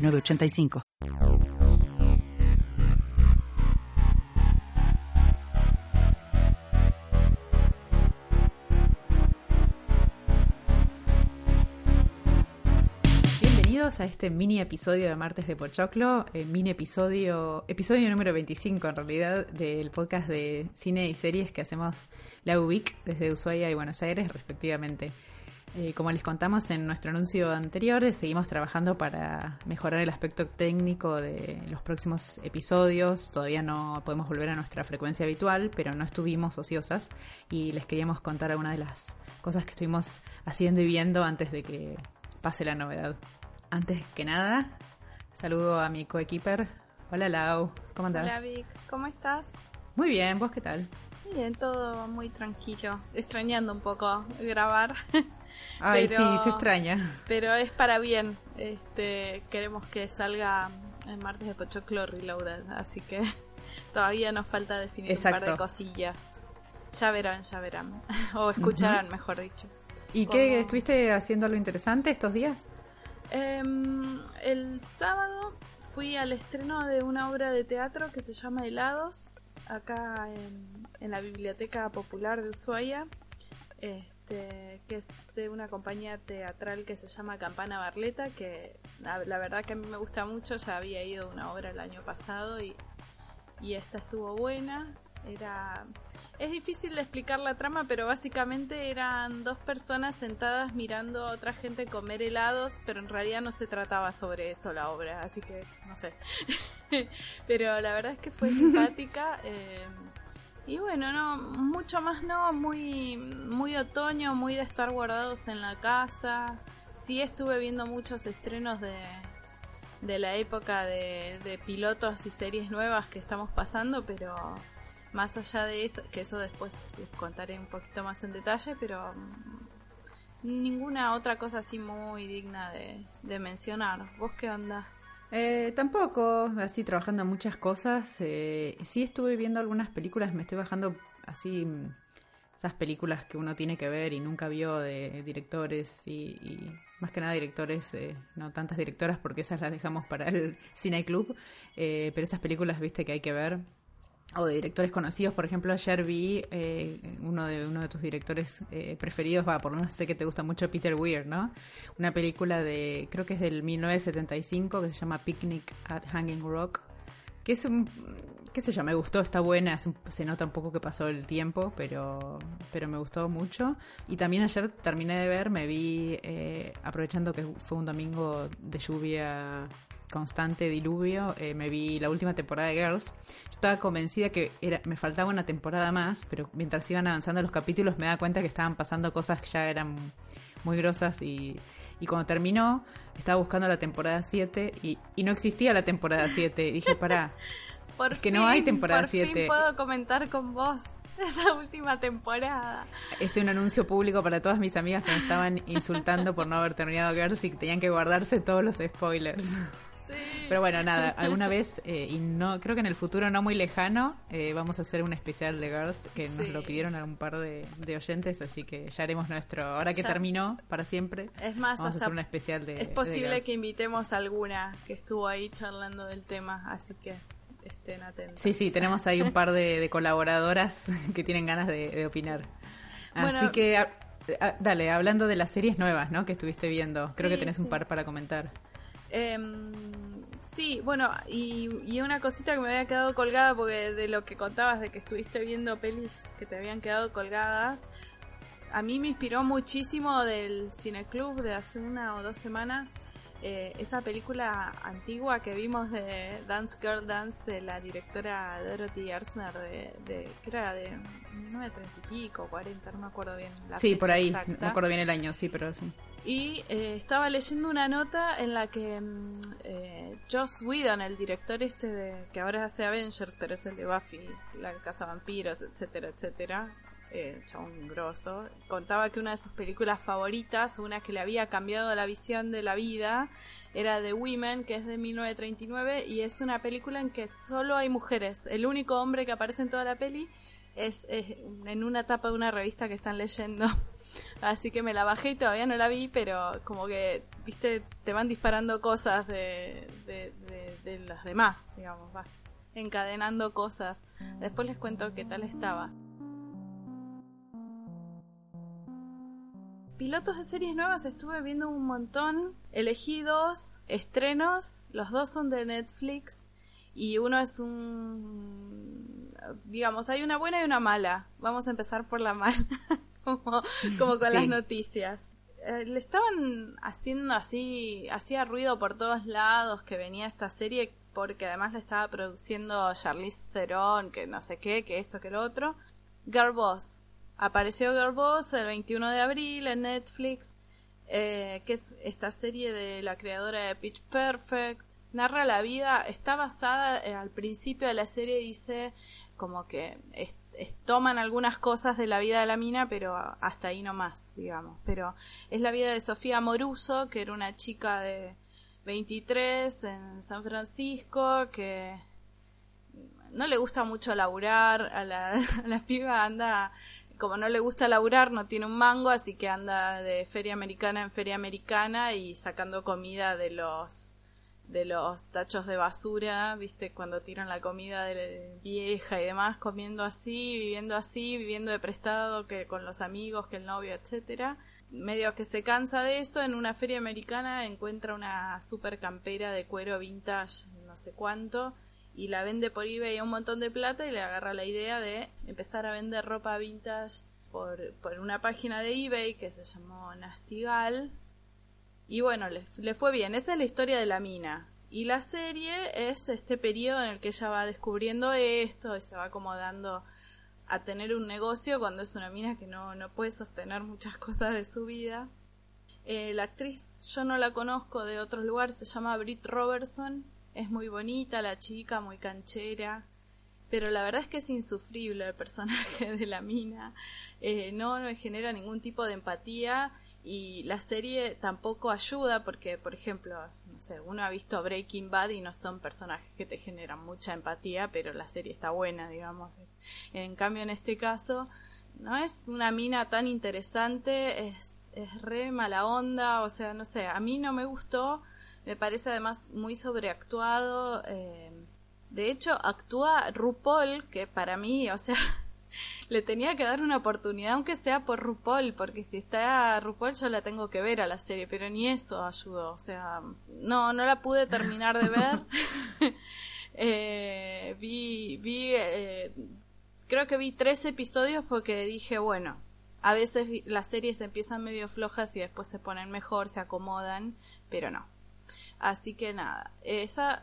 985. Bienvenidos a este mini episodio de Martes de Pochoclo, eh, mini episodio, episodio número 25 en realidad del podcast de cine y series que hacemos la UBIC desde Ushuaia y Buenos Aires respectivamente. Eh, como les contamos en nuestro anuncio anterior, seguimos trabajando para mejorar el aspecto técnico de los próximos episodios. Todavía no podemos volver a nuestra frecuencia habitual, pero no estuvimos ociosas y les queríamos contar algunas de las cosas que estuvimos haciendo y viendo antes de que pase la novedad. Antes que nada, saludo a mi coequiper. Hola Lau, ¿cómo andás? Hola Vic, ¿cómo estás? Muy bien, ¿vos qué tal? Bien, todo muy tranquilo, extrañando un poco grabar. Ay, sí, se extraña. Pero es para bien. Este, queremos que salga el martes de Pochoclo Reloaded, así que todavía nos falta definir un par de cosillas. Ya verán, ya verán. o escucharán, mejor dicho. ¿Y qué estuviste haciendo algo interesante estos días? Em, el sábado fui al estreno de una obra de teatro que se llama Helados, acá en, en la Biblioteca Popular de Ushuaia. Este, este, que es de una compañía teatral que se llama Campana Barleta, que la, verdad que a mí me gusta mucho, ya había ido una obra el año pasado y, y esta estuvo buena. Era es difícil de explicar la trama, pero básicamente eran dos personas sentadas mirando a otra gente comer helados, pero en realidad no se trataba sobre eso la obra, así que no sé. pero la verdad es que fue simpática. Eh, y bueno, no, mucho más no, muy, muy otoño, muy de estar guardados en la casa. Sí estuve viendo muchos estrenos de, de la época de, pilotos y series nuevas que estamos pasando, pero más allá de eso, que eso después les contaré un poquito más en detalle, pero mm, ninguna otra cosa así muy digna de, de mencionar. ¿Vos qué onda? Eh, tampoco, así trabajando en muchas cosas. Eh, sí estuve viendo algunas películas, me estoy bajando así mm, esas películas que uno tiene que ver y nunca vio de directores y, más que nada directores, eh, no tantas directoras porque esas las dejamos para el cine club, eh, pero esas películas, viste, que hay que ver o de directores conocidos. Por ejemplo, ayer vi eh, uno de uno de tus directores eh, preferidos, va, por lo menos sé que te gusta mucho Peter Weir, ¿no? Una película de, creo que es del 1975, que se llama Picnic at Hanging Rock, que es un, qué sé yo, me gustó, está buena, se nota un poco que pasó el tiempo, pero, pero me gustó mucho. Y también ayer terminé de ver, me vi, eh, aprovechando que fue un domingo de lluvia constante diluvio, eh, me vi la última temporada de Girls. Yo estaba convencida que era, me faltaba una temporada más, pero mientras iban avanzando los capítulos me da cuenta que estaban pasando cosas que ya eran muy grosas y, y cuando terminó estaba buscando la temporada 7 y, y no existía la temporada 7. Dije, pará, por que no hay temporada 7. Fin puedo comentar con vos esa última temporada. Es un anuncio público para todas mis amigas que me estaban insultando por no haber terminado Girls y que tenían que guardarse todos los spoilers. Pero bueno, nada, alguna vez, eh, y no creo que en el futuro no muy lejano, eh, vamos a hacer un especial de Girls que nos lo pidieron a un par de, oyentes, así que ya haremos nuestro, ahora que terminó para siempre, es más, vamos a hacer un especial de Es posible que invitemos a alguna que estuvo ahí charlando del tema, así que estén atentos. Sí, sí, tenemos ahí un par de, colaboradoras que tienen ganas de, opinar. Así que... dale, hablando de las series nuevas, ¿no? Que estuviste viendo. Creo que tenés un par para comentar. Em, sí, bueno, y, una cosita que me había quedado colgada, porque de lo que contabas de que estuviste viendo pelis que te habían quedado colgadas, a mí me inspiró muchísimo del Cineclub de hace una o dos semanas. Eh, esa película antigua que vimos de Dance Girl Dance de la directora Dorothy Arzner de, de que era de 1930 y pico, 40, no me acuerdo bien. sí, por ahí, no me acuerdo bien el año, sí, pero sí. Y eh, estaba leyendo una nota en la que mm, eh, Joss Whedon, el director este de, que ahora hace Avengers, pero es el de Buffy, la Casa Vampiros, etcétera, etcétera, eh, chabón grosso, contaba que una de sus películas favoritas, una que le había cambiado la visión de la vida, era The Women, que es de 1939, y es una película en que solo hay mujeres. El único hombre que aparece en toda la peli es, en una etapa de una revista que están leyendo. Así que me la bajé y todavía no la vi, pero como que, viste, te van disparando cosas de, de, demás, digamos, vas encadenando cosas. Después les cuento qué tal estaba. Pilotos de series nuevas estuve viendo un montón. Elegí dos estrenos. Los dos son de Netflix. Y uno es un... Digamos, hay una buena y una mala. Vamos a empezar por la mala. como, como con las noticias. Eh, le estaban haciendo así, hacía ruido por todos lados que venía esta serie porque además la estaba produciendo Charlize Theron, que no sé qué, que esto, que lo otro. Girl Boss. Apareció Girl Boss el 21 de abril en Netflix, eh, que es esta serie de la creadora de Pitch Perfect. Narra la vida, está basada, eh, al principio de la serie dice como que toman algunas cosas de la vida de la mina, pero hasta ahí no más, digamos. Pero es la vida de Sofía Moruso, que era una chica de 23 en San Francisco, que no le gusta mucho laburar, a la, a la piba anda, como no le gusta laburar, no tiene un mango, así que anda de feria americana en feria americana y sacando comida de los de los tachos de basura, viste, cuando tiran la comida de vieja y demás, comiendo así, viviendo así, viviendo de prestado que con los amigos, que el novio, etcétera. Medio que se cansa de eso, en una feria americana encuentra una super campera de cuero vintage, no sé cuánto, y la vende por eBay a un montón de plata y le agarra la idea de empezar a vender ropa vintage por, por una página de eBay que se llamó Nastigal, y bueno, le, fue bien. Esa es la historia de la mina. Y la serie es este periodo en el que ella va descubriendo esto y se va acomodando a tener un negocio cuando es una mina que no, no puede sostener muchas cosas de su vida. Eh, la actriz yo no la conozco de otros lugares, se llama Britt Robertson. Es muy bonita la chica, muy canchera. Pero la verdad es que es insufrible el personaje de la mina. Eh, no me genera ningún tipo de empatía y la serie tampoco ayuda porque, por ejemplo, no sé, uno ha visto Breaking Bad y no son personajes que te generan mucha empatía, pero la serie está buena, digamos. En cambio, en este caso, no es una mina tan interesante, es, es re mala onda, o sea, no sé, a mí no me gustó, me parece además muy sobreactuado. Eh, de hecho, actúa RuPaul, que para mí, o sea, le tenía que dar una oportunidad, aunque sea por RuPaul, porque si está RuPaul yo la tengo que ver a la serie, pero ni eso ayudó. O sea, no, no la pude terminar de ver. eh, vi, vi, eh, creo que vi tres episodios porque dije, bueno, a veces las series empiezan medio flojas y después se ponen mejor, se acomodan, pero no. Así que nada, esa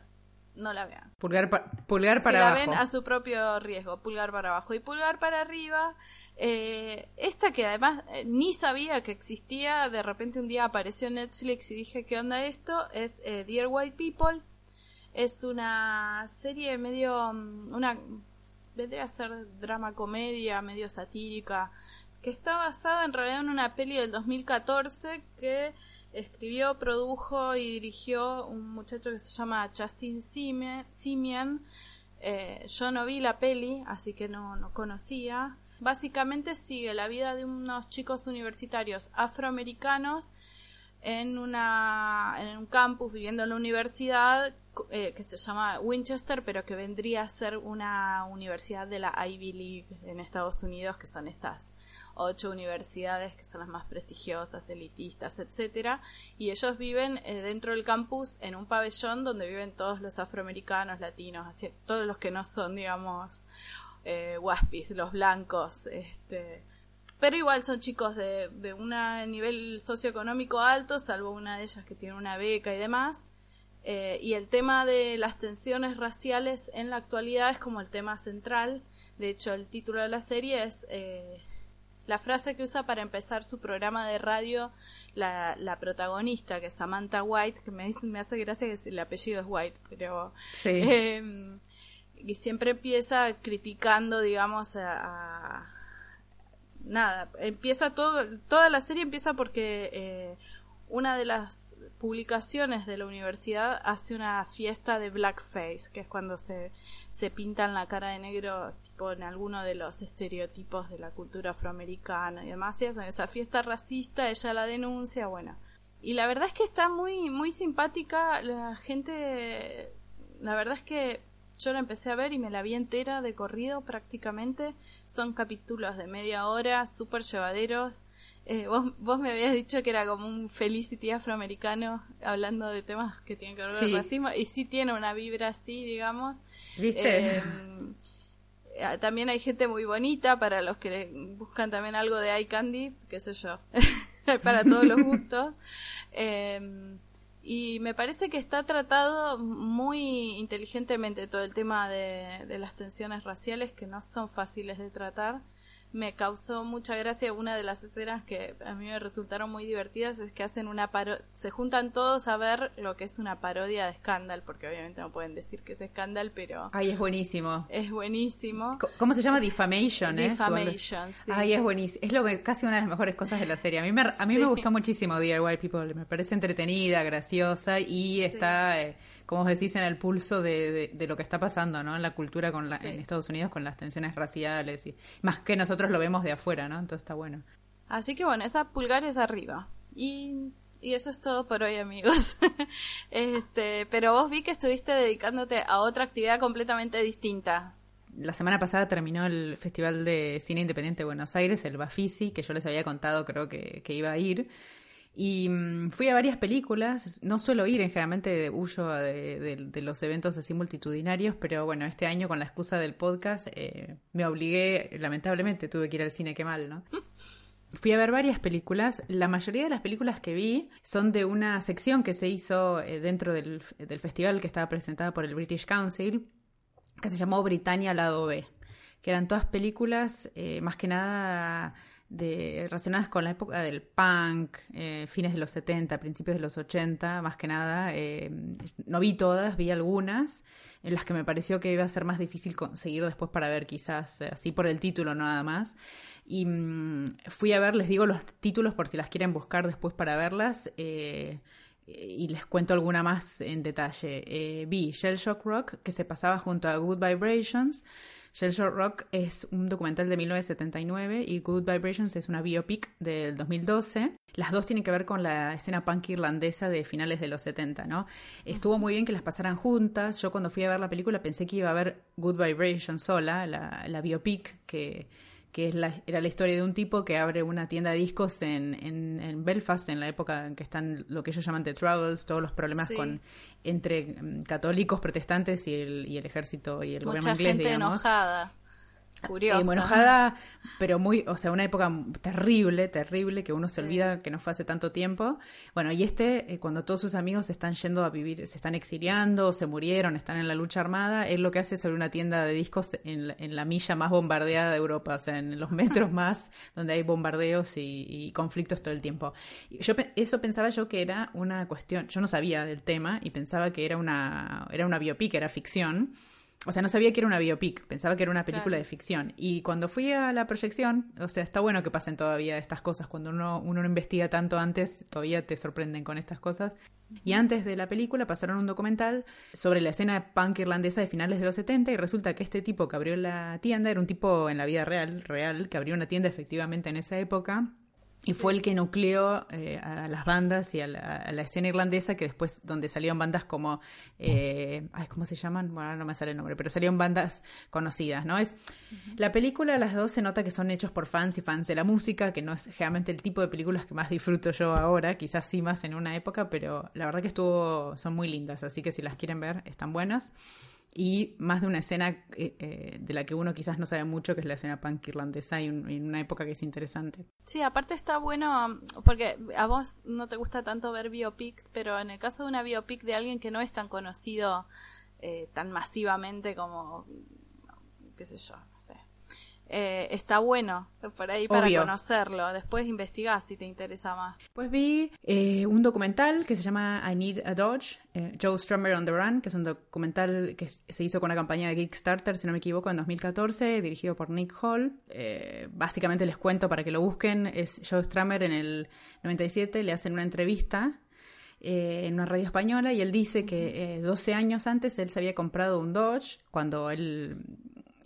no la vean. Pulgar, pulgar para abajo. la ven a su propio riesgo, pulgar para abajo. Y pulgar para arriba, eh, esta que además eh, ni sabía que existía, de repente un día apareció en Netflix y dije, ¿qué onda esto? Es eh, Dear White People. Es una serie medio, mm, una, vendría a ser drama comedia, medio satírica, que está basada en realidad en una peli del 2014 que escribió, produjo y dirigió un muchacho que se llama Justin Simian. Eh, yo no vi la peli, así que no, no conocía. Básicamente sigue la vida de unos chicos universitarios afroamericanos en, una, en un campus viviendo en la universidad eh, que se llama Winchester, pero que vendría a ser una universidad de la Ivy League en Estados Unidos, que son estas ocho universidades que son las más prestigiosas, elitistas, etcétera, y ellos viven eh, dentro del campus en un pabellón donde viven todos los afroamericanos, latinos, así, todos los que no son, digamos, eh, waspis, los blancos, este, pero igual son chicos de, de un nivel socioeconómico alto, salvo una de ellas que tiene una beca y demás. Eh, y el tema de las tensiones raciales en la actualidad es como el tema central. De hecho, el título de la serie es la frase que usa para empezar su programa de radio la, la protagonista, que es Samantha White, que me, me hace gracia que el apellido es White, pero... Sí. Em, y siempre empieza criticando, digamos, a, nada, empieza todo, toda la serie empieza porque eh, una de las publicaciones de la universidad hace una fiesta de blackface, que es cuando se, se pintan la cara de negro tipo en alguno de los estereotipos de la cultura afroamericana y demás, y esa fiesta racista, ella la denuncia, bueno. Y la verdad es que está muy, muy simpática, la gente, la verdad es que yo la empecé a ver y me la vi entera de corrido prácticamente. Son capítulos de media hora, súper llevaderos. Eh, vos, vos me habías dicho que era como un Felicity afroamericano hablando de temas que tienen que ver con el racismo y sí tiene una vibra así, digamos. ¿Viste? Eh, también hay gente muy bonita para los que buscan también algo de eye candy, qué sé yo, para todos los gustos. Eh, y me parece que está tratado muy inteligentemente todo el tema de, de las tensiones raciales que no son fáciles de tratar me causó mucha gracia una de las escenas que a mí me resultaron muy divertidas es que hacen una paro se juntan todos a ver lo que es una parodia de Scandal porque obviamente no pueden decir que es Scandal pero ay es buenísimo. es buenísimo. Cómo se llama Defamation ¿eh? Defamation sí. ay es buenísimo. Es lo que casi una de las mejores cosas de la serie. A mí me a mí me gustó muchísimo Dear White People. Me parece entretenida graciosa y está eh, como decís, en el pulso de, de, lo que está pasando, ¿no? En la cultura con la, en Estados Unidos con las tensiones raciales y más que nosotros lo vemos de afuera, ¿no? Entonces está bueno. Así que bueno, esa pulgar es arriba. Y, y eso es todo por hoy, amigos. este, pero vos vi que estuviste dedicándote a otra actividad completamente distinta. La semana pasada terminó el Festival de Cine Independiente de Buenos Aires, el Bafisi, que yo les había contado, creo que, que iba a ir. Y mm, fui a varias películas, no suelo ir, en generalmente huyo de, los eventos así multitudinarios, pero bueno, este año con la excusa del podcast eh, me obligué, lamentablemente tuve que ir al cine, qué mal, ¿no? Fui a ver varias películas. La mayoría de las películas que vi son de una sección que se hizo eh, dentro del, del, festival que estaba presentada por el British Council, que se llamó Britannia Lado B, que eran todas películas eh, más que nada de, relacionadas con la época del punk, eh, fines de los 70, principios de los 80, más que nada. Eh, no vi todas, vi algunas, en las que me pareció que iba a ser más difícil conseguir después para ver, quizás eh, así por el título nada más. Y mm, fui a ver, les digo los títulos por si las quieren buscar después para verlas. y les cuento alguna más en detalle. vi Shell Shock Rock, que se pasaba junto a Good Vibrations. Shell Shock Rock es un documental de 1979 y Good Vibrations es una biopic del 2012. Las dos tienen que ver con la escena punk irlandesa de finales de los 70, ¿no? Estuvo muy bien que las pasaran juntas. Yo cuando fui a ver la película pensé que iba a ver Good Vibrations sola, la, la biopic que que es la, era la historia de un tipo que abre una tienda de discos en, en, Belfast, en la época en que están lo que ellos llaman The Troubles, todos los problemas con entre mm, católicos, protestantes y el, y el ejército y el gobierno inglés, gente enojada. Curiosa. muy enojada, pero muy, o sea, una época terrible, terrible, que uno se olvida que no fue hace tanto tiempo. Bueno, y este, eh, cuando todos sus amigos se están yendo a vivir, se están exiliando, se murieron, están en la lucha armada, él lo que hace es abrir una tienda de discos en, en la milla más bombardeada de Europa, o sea, en los metros más donde hay bombardeos y, conflictos todo el tiempo. Yo eso pensaba yo que era una cuestión, yo no sabía del tema y pensaba que era una, era una biopic, era ficción o sea, no sabía que era una biopic, pensaba que era una película de ficción. Y cuando fui a la proyección, o sea, está bueno que pasen todavía estas cosas. Cuando uno, uno no investiga tanto antes, todavía te sorprenden con estas cosas. Y antes de la película pasaron un documental sobre la escena punk irlandesa de finales de los 70 y resulta que este tipo que abrió la tienda era un tipo en la vida real, real, que abrió una tienda efectivamente en esa época y fue el que nucleó eh, a las bandas y a la, escena irlandesa, que después, donde salieron bandas como, eh, ay, ¿cómo se llaman? Bueno, no me sale el nombre, pero salieron bandas conocidas, ¿no? Es La película, las dos se nota que son hechos por fans y fans de la música, que no es generalmente el tipo de películas que más disfruto yo ahora, quizás sí más en una época, pero la verdad que estuvo, son muy lindas, así que si las quieren ver, están buenas y más de una escena eh, eh, de la que uno quizás no sabe mucho, que es la escena punk irlandesa y en una época que es interesante. Sí, aparte está bueno, porque a vos no te gusta tanto ver biopics, pero en el caso de una biopic de alguien que no es tan conocido eh, tan masivamente como, qué sé yo, no sé. Eh, está bueno por ahí para conocerlo. Después investigás si te interesa más. Pues vi eh, un documental que se llama I Need a Dodge, eh, Joe Strummer on the Run, que es un documental que se hizo con una campaña de Kickstarter, si no me equivoco, en 2014, dirigido por Nick Hall. básicamente les cuento para que lo busquen, es Joe Strummer en el 97, le hacen una entrevista en una radio española y él dice que 12 años antes él se había comprado un Dodge cuando él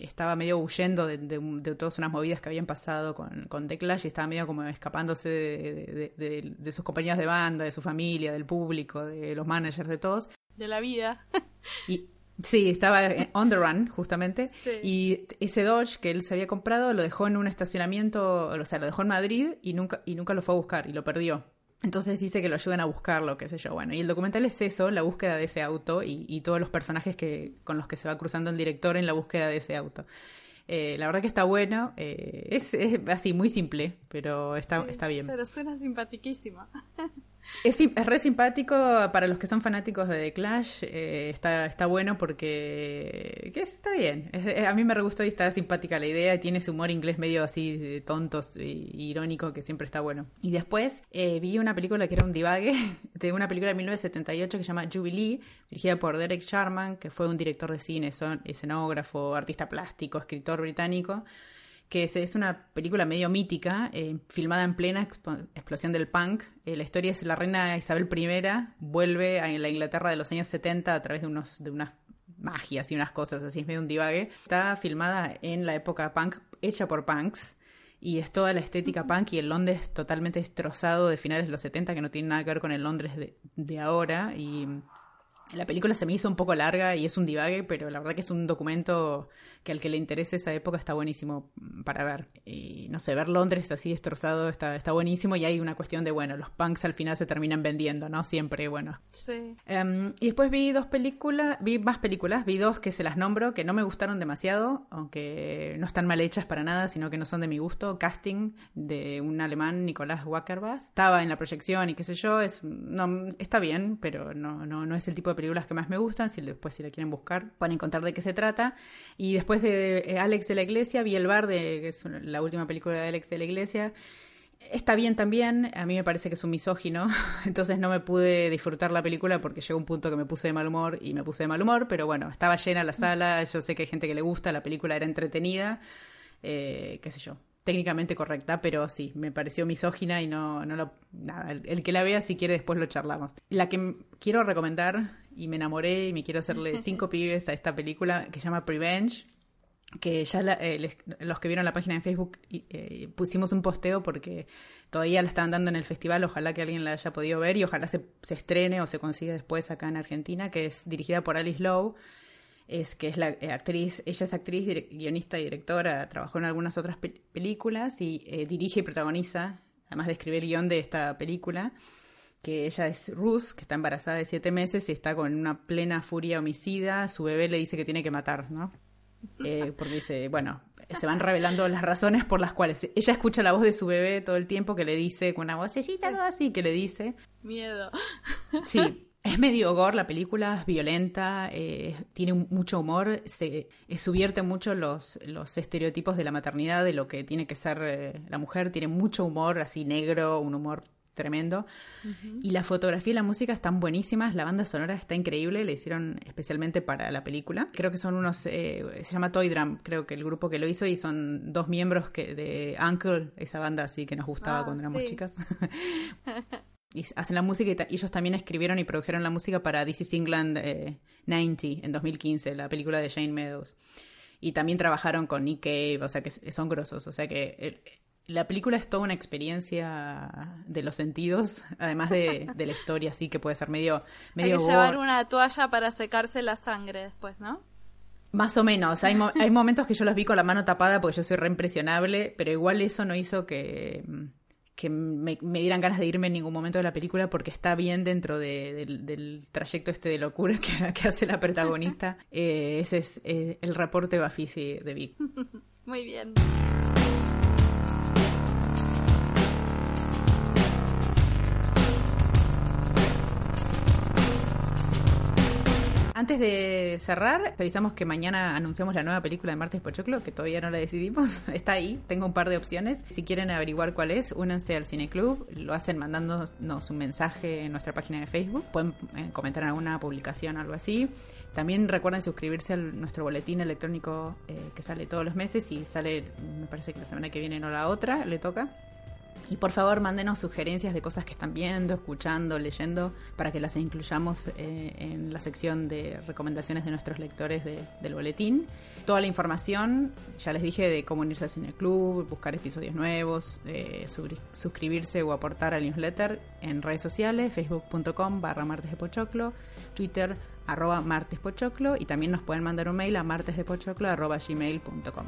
estaba medio huyendo de, de, todas unas movidas que habían pasado con, con The Clash y estaba medio como escapándose de, sus compañeros de banda, de su familia, del público, de los managers, de todos. De la vida. y Sí, estaba on the run, justamente. Y ese Dodge que él se había comprado lo dejó en un estacionamiento, o sea, lo dejó en Madrid y nunca, y nunca lo fue a buscar y lo perdió. Entonces dice que lo ayudan a buscarlo, qué sé yo. Bueno, y el documental es eso, la búsqueda de ese auto y, todos los personajes que, con los que se va cruzando el director en la búsqueda de ese auto. Eh, la verdad que está bueno, eh, es, así muy simple, pero está, está bien. Pero suena simpaticísima. Es, es re simpático para los que son fanáticos de The Clash. Eh, está, está bueno porque que está bien. a mí me re gustó y está simpática la idea. Tiene ese humor inglés medio así tontos e irónico que siempre está bueno. Y después eh, vi una película que era un divague de una película de 1978 que se llama Jubilee, dirigida por Derek Sharman, que fue un director de cine, son, escenógrafo, artista plástico, escritor británico que es, una película medio mítica, eh, filmada en plena explosión del punk. Eh, la historia es la reina Isabel I vuelve a la Inglaterra de los años 70 a través de, unos, de unas magias y unas cosas, así es medio un divague. Está filmada en la época punk, hecha por punks, y es toda la estética punk y el Londres totalmente destrozado de finales de los 70, que no tiene nada que ver con el Londres de, de ahora. Y la película se me hizo un poco larga y es un divague, pero la verdad que es un documento que al que le interese esa época está buenísimo para ver. Y no sé, ver Londres así destrozado está, está buenísimo y hay una cuestión de, bueno, los punks al final se terminan vendiendo, ¿no? Siempre, bueno. Sí. Em, y después vi dos películas, vi más películas, vi dos que se las nombro, que no me gustaron demasiado, aunque no están mal hechas para nada, sino que no son de mi gusto. Casting de un alemán, Nicolás Wackerbach. Estaba en la proyección y qué sé yo, es, no, está bien, pero no, no, no es el tipo películas que más me gustan. Si después si la quieren buscar, pueden encontrar de qué se trata. Y después después de eh, Alex de la Iglesia, vi El Bar, de, que es la última película de Alex de la Iglesia. Está bien también, a mí me parece que es un misógino, entonces no me pude disfrutar la película porque llegó un punto que me puse de mal humor y me puse de mal humor, pero bueno, estaba llena la sala, yo sé que hay gente que le gusta, la película era entretenida, eh, qué sé yo, técnicamente correcta, pero sí, me pareció misógina y no, no lo... Nada, el, que la vea si quiere después lo charlamos. La que quiero recomendar y me enamoré y me quiero hacerle cinco pibes a esta película que se llama Prevenge, que ya eh, los que vieron la página en Facebook eh, pusimos un posteo porque todavía la estaban dando en el festival, ojalá que alguien la haya podido ver y ojalá se, se estrene o se consiga después acá en Argentina, que es dirigida por Alice Lowe, es que es la eh, actriz, ella es actriz, guionista y directora, trabajó en algunas otras películas y dirige y protagoniza, además de escribir guion de esta película, que ella es Ruth, que está embarazada de siete meses y está con una plena furia homicida, su bebé le dice que tiene que matar, ¿no? Eh, porque dice, bueno, se van revelando las razones por las cuales ella escucha la voz de su bebé todo el tiempo que le dice con una vocecita todo así que le dice miedo. Sí, es medio gore la película, es violenta, eh, tiene mucho humor, se eh, subvierte mucho los, los estereotipos de la maternidad, de lo que tiene que ser la mujer, tiene mucho humor así negro, un humor tremendo. Y la fotografía y la música están buenísimas, la banda sonora está increíble, le hicieron especialmente para la película. Creo que son unos, eh, se llama Toy Drum, creo que el grupo que lo hizo, y son dos miembros que de Uncle, esa banda así que nos gustaba ah, cuando éramos chicas. y hacen la música y, ellos también escribieron y produjeron la música para This is England 90 eh, en 2015, la película de Jane Meadows. Y también trabajaron con Nick Cave, o sea que son grosos, o sea que la película es toda una experiencia de los sentidos, además de, la historia, así que puede ser medio... medio hay que llevar una toalla para secarse la sangre después, ¿no? Más o menos. Hay, hay momentos que yo los vi con la mano tapada porque yo soy reimpresionable, pero igual eso no hizo que, que me, dieran ganas de irme en ningún momento de la película porque está bien dentro del, trayecto este de locura que, hace la protagonista. Eh, ese es eh, el reporte Bafisi de Vic. Muy bien. Antes de cerrar, avisamos que mañana anunciamos la nueva película de Martes Pochoclo, que todavía no la decidimos. Está ahí, tengo un par de opciones. Si quieren averiguar cuál es, únanse al Cineclub. Lo hacen mandándonos un mensaje en nuestra página de Facebook. Pueden eh, comentar en alguna publicación o algo así. También recuerden suscribirse a nuestro boletín electrónico eh, que sale todos los meses y sale, me parece que la semana que viene no la otra, le toca. Y por favor, mándenos sugerencias de cosas que están viendo, escuchando, leyendo, para que las incluyamos eh, en la sección de recomendaciones de nuestros lectores del boletín. Toda la información, ya les dije, de cómo unirse al Cine Club, buscar episodios nuevos, eh, suscribirse o aportar al newsletter en redes sociales, facebook.com barra martes de twitter arroba martespochoclo y también nos pueden mandar un mail a martesdepochoclo gmail.com.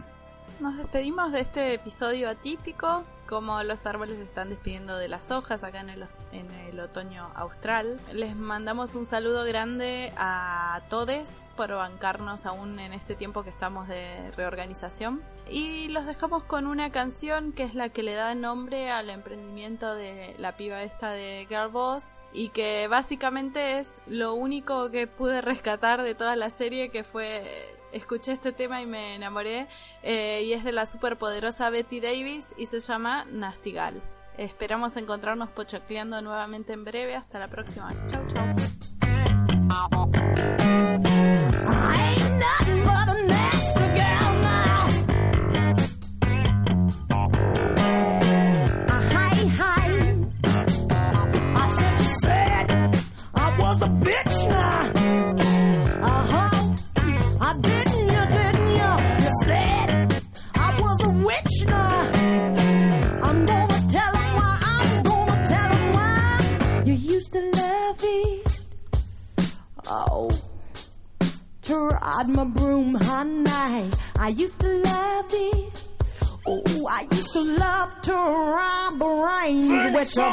Nos despedimos de este episodio atípico, como los árboles están despidiendo de las hojas acá en el, en el otoño austral. Les mandamos un saludo grande a todos por bancarnos aún en este tiempo que estamos de reorganización. Y los dejamos con una canción que es la que le da nombre al emprendimiento de la piba esta de Girl Boss y que básicamente es lo único que pude rescatar de toda la serie que fue escuché este tema y me enamoré eh, y es de la superpoderosa Betty Davis y se llama Nastigal. Esperamos encontrarnos pochocleando nuevamente en breve. Hasta la próxima. Chau, chau. Ride my broom, honey. I used to love it. Oh, I used to love to ride the range with your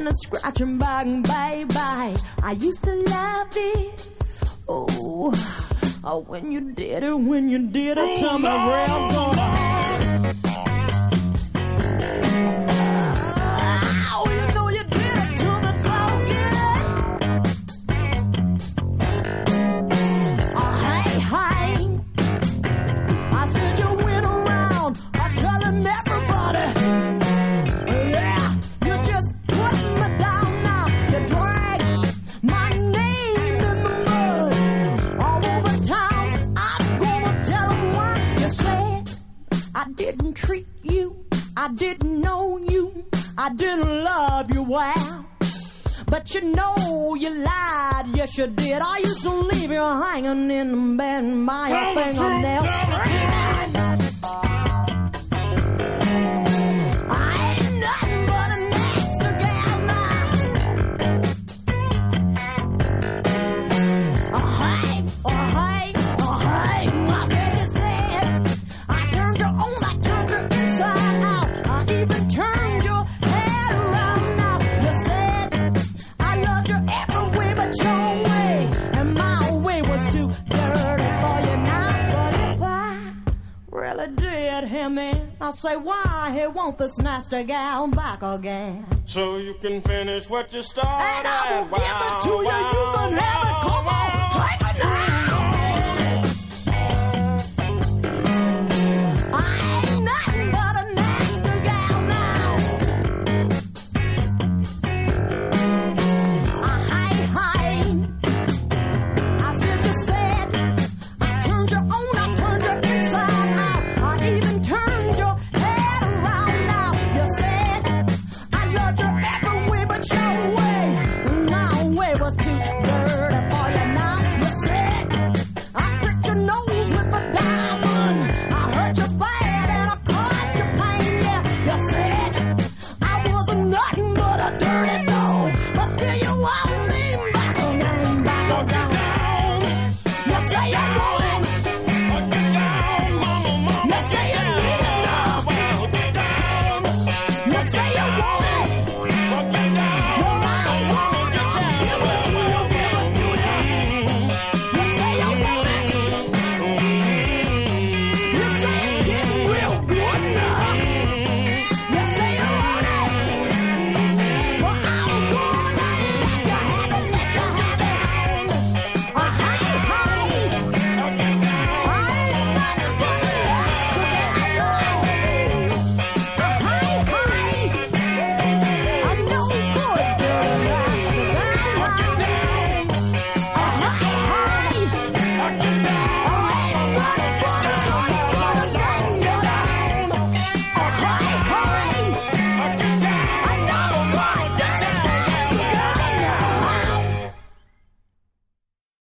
and I'd scratch and and bye bye. I used to love it. Oh, oh when you did it, when you did it, oh, tell me where I'm going. Say, why he want this nasty gal back again? So you can finish what you started. And I will give it to you. You can have it. Come on, take it now.